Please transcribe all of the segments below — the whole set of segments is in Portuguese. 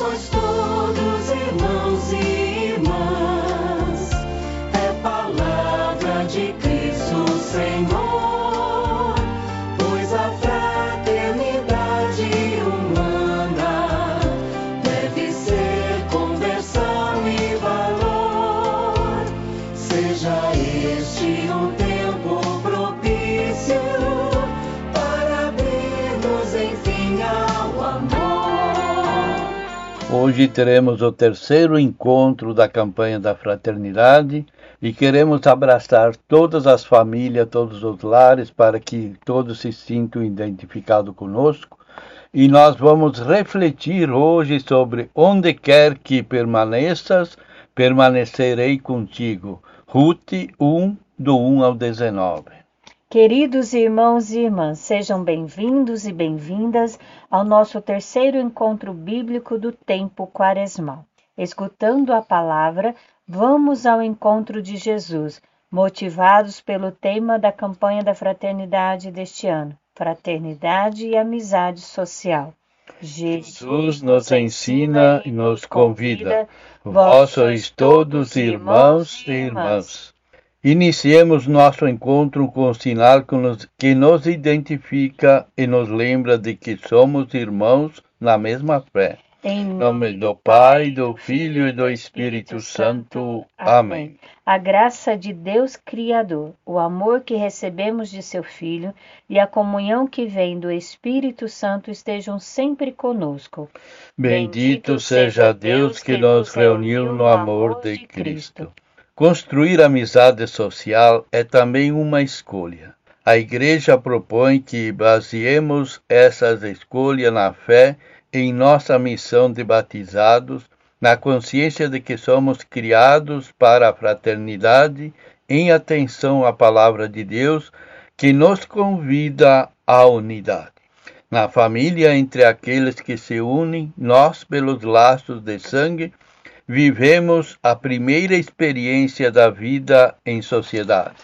sois todos irmãos e irmãs. É palavra de Cristo Senhor, pois a fraternidade humana deve ser conversão e valor. Seja este um Hoje teremos o terceiro encontro da campanha da fraternidade e queremos abraçar todas as famílias, todos os lares, para que todos se sintam identificados conosco. E nós vamos refletir hoje sobre onde quer que permaneças, permanecerei contigo. Ruth 1, do 1 ao 19. Queridos irmãos e irmãs, sejam bem-vindos e bem-vindas ao nosso terceiro encontro bíblico do tempo quaresmal. Escutando a palavra, vamos ao encontro de Jesus, motivados pelo tema da campanha da fraternidade deste ano: fraternidade e amizade social. Jesus nos ensina e nos convida. Vós sois todos irmãos e irmãs. Iniciemos nosso encontro com o sinal que nos, que nos identifica e nos lembra de que somos irmãos na mesma fé. Em nome do Pai, do Filho e do Espírito Santo. Amém. A graça de Deus Criador, o amor que recebemos de seu Filho e a comunhão que vem do Espírito Santo estejam sempre conosco. Bendito seja Deus que nos reuniu no amor de Cristo. Construir amizade social é também uma escolha. A Igreja propõe que baseemos essas escolhas na fé em nossa missão de batizados, na consciência de que somos criados para a fraternidade, em atenção à palavra de Deus, que nos convida à unidade. Na família, entre aqueles que se unem, nós, pelos laços de sangue, vivemos a primeira experiência da vida em sociedade.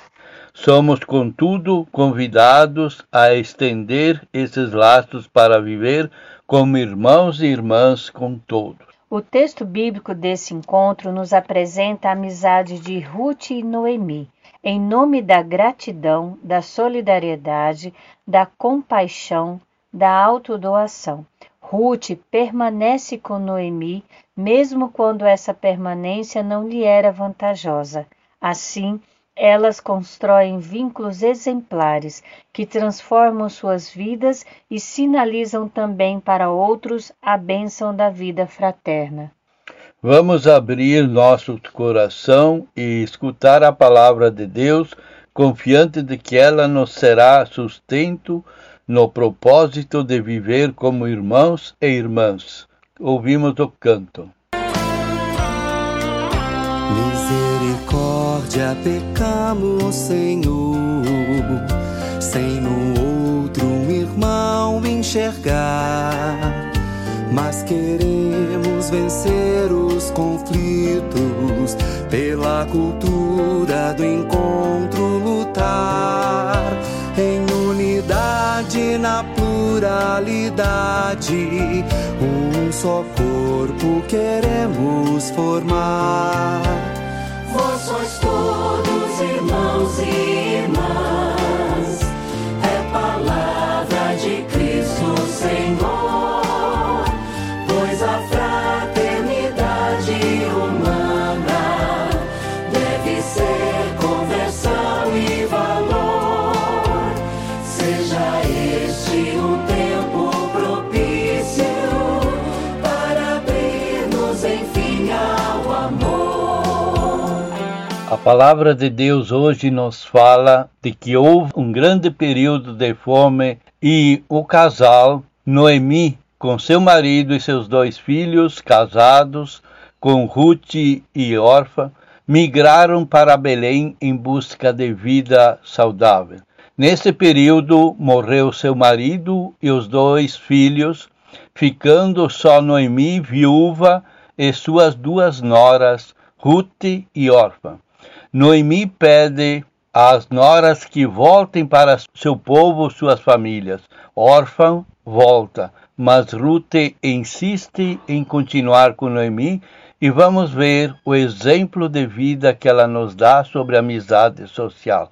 Somos, contudo, convidados a estender esses laços para viver como irmãos e irmãs com todos. O texto bíblico desse encontro nos apresenta a amizade de Ruth e Noemi, em nome da gratidão, da solidariedade, da compaixão, da autodoação. Ruth permanece com Noemi, mesmo quando essa permanência não lhe era vantajosa. Assim, elas constroem vínculos exemplares que transformam suas vidas e sinalizam também para outros a bênção da vida fraterna. Vamos abrir nosso coração e escutar a palavra de Deus, confiante de que ela nos será sustento no propósito de viver como irmãos e irmãs. Ouvimos o canto. Misericórdia, pecamos, Senhor, sem no outro irmão enxergar. Mas queremos vencer os conflitos, pela cultura do encontro pluralidade, um só corpo queremos formar. Abrir-nos enfim ao amor. A palavra de Deus hoje nos fala de que houve um grande período de fome e o casal Noemi, com seu marido e seus dois filhos casados, com Ruth e Orfa, migraram para Belém em busca de vida saudável. Nesse período morreu seu marido e os dois filhos, ficando só Noemi viúva e suas duas noras, Ruth e Orfa. Noemi pede às noras que voltem para seu povo, suas famílias. Órfão volta, mas Ruth insiste em continuar com Noemi e vamos ver o exemplo de vida que ela nos dá sobre a amizade social,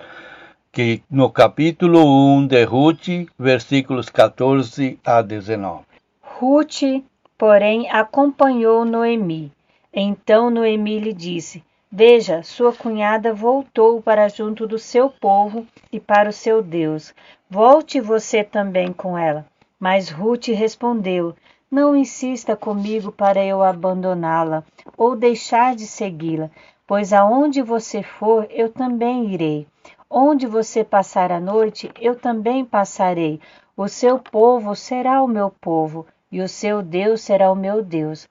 que no capítulo 1 de Ruth, versículos 14 a 19. Ruth, porém, acompanhou Noemi. Então Noemi lhe disse: Veja, sua cunhada voltou para junto do seu povo e para o seu Deus. Volte você também com ela. Mas Ruth respondeu: Não insista comigo para eu abandoná-la ou deixar de segui-la, pois aonde você for, eu também irei. Onde você passar a noite, eu também passarei. O seu povo será o meu povo, e o seu Deus será o meu Deus.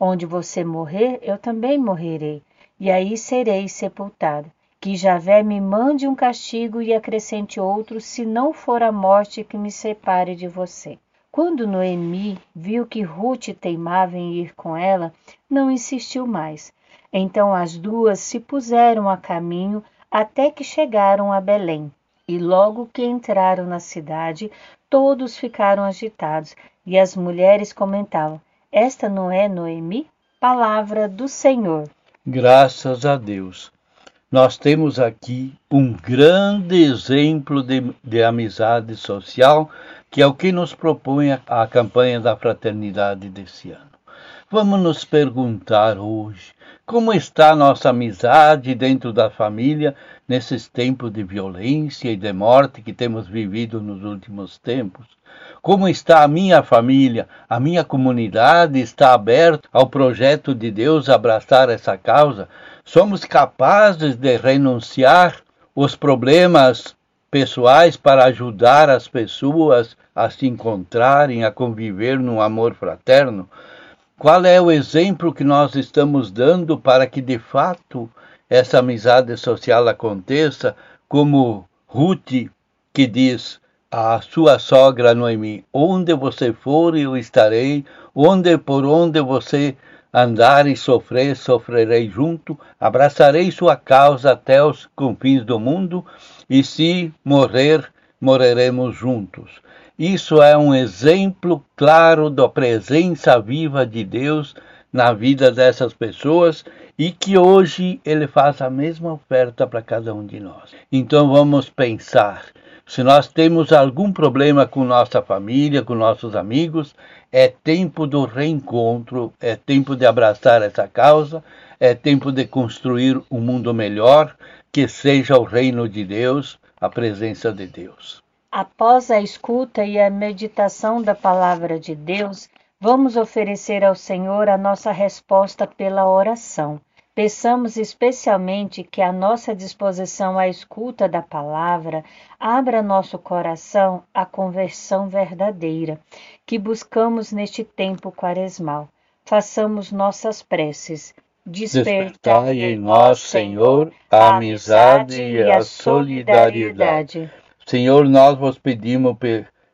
Onde você morrer, eu também morrerei, e aí serei sepultada. Que Javé me mande um castigo e acrescente outro, se não for a morte que me separe de você. Quando Noemi viu que Ruth teimava em ir com ela, não insistiu mais. Então as duas se puseram a caminho até que chegaram a Belém. E logo que entraram na cidade, todos ficaram agitados, e as mulheres comentavam: Esta não é Noemi? Palavra do Senhor. Graças a Deus. Nós temos aqui um grande exemplo de, de amizade social que é o que nos propõe a, a campanha da fraternidade desse ano. Vamos nos perguntar hoje como está a nossa amizade dentro da família nesses tempos de violência e de morte que temos vivido nos últimos tempos? Como está a minha família, a minha comunidade está aberta ao projeto de Deus abraçar essa causa? Somos capazes de renunciar os problemas pessoais para ajudar as pessoas a se encontrarem, a conviver num amor fraterno? Qual é o exemplo que nós estamos dando para que de fato essa amizade social aconteça, como Ruth que diz à sua sogra Noemi: Onde você for, eu estarei, onde por onde você andar e sofrer, sofrerei junto, abraçarei sua causa até os confins do mundo, e se morrer, morreremos juntos. Isso é um exemplo claro da presença viva de Deus na vida dessas pessoas e que hoje ele faz a mesma oferta para cada um de nós. Então vamos pensar. Se nós temos algum problema com nossa família, com nossos amigos, é tempo do reencontro, é tempo de abraçar essa causa, é tempo de construir um mundo melhor, que seja o reino de Deus, a presença de Deus. Após a escuta e a meditação da palavra de Deus, vamos oferecer ao Senhor a nossa resposta pela oração. Peçamos especialmente que a nossa disposição à escuta da palavra abra nosso coração à conversão verdadeira, que buscamos neste tempo quaresmal. Façamos nossas preces. Despertai em nós, Senhor, a amizade e a solidariedade. Senhor, nós vos pedimos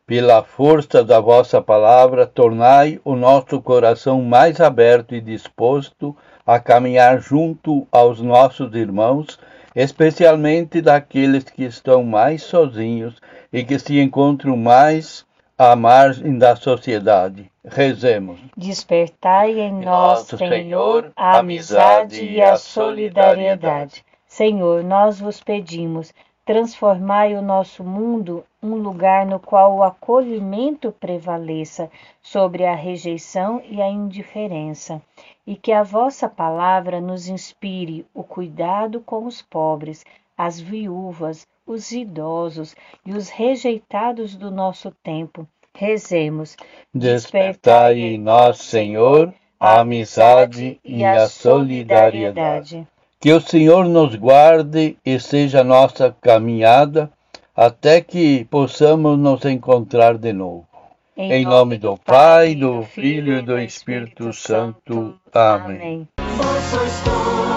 pela força da vossa palavra, tornai o nosso coração mais aberto e disposto a caminhar junto aos nossos irmãos, especialmente daqueles que estão mais sozinhos e que se encontram mais à margem da sociedade. Rezemos. Despertai em nós, Senhor, a amizade e a solidariedade. Senhor, nós vos pedimos, transformai o nosso mundo um lugar no qual o acolhimento prevaleça sobre a rejeição e a indiferença e que a vossa palavra nos inspire o cuidado com os pobres, as viúvas, os idosos e os rejeitados do nosso tempo. Rezemos. Despertai em nós, Senhor, a amizade e a solidariedade. Que o Senhor nos guarde e seja nossa caminhada até que possamos nos encontrar de novo. Em nome do Pai, do Filho e do Espírito Santo. Amém. Vós sois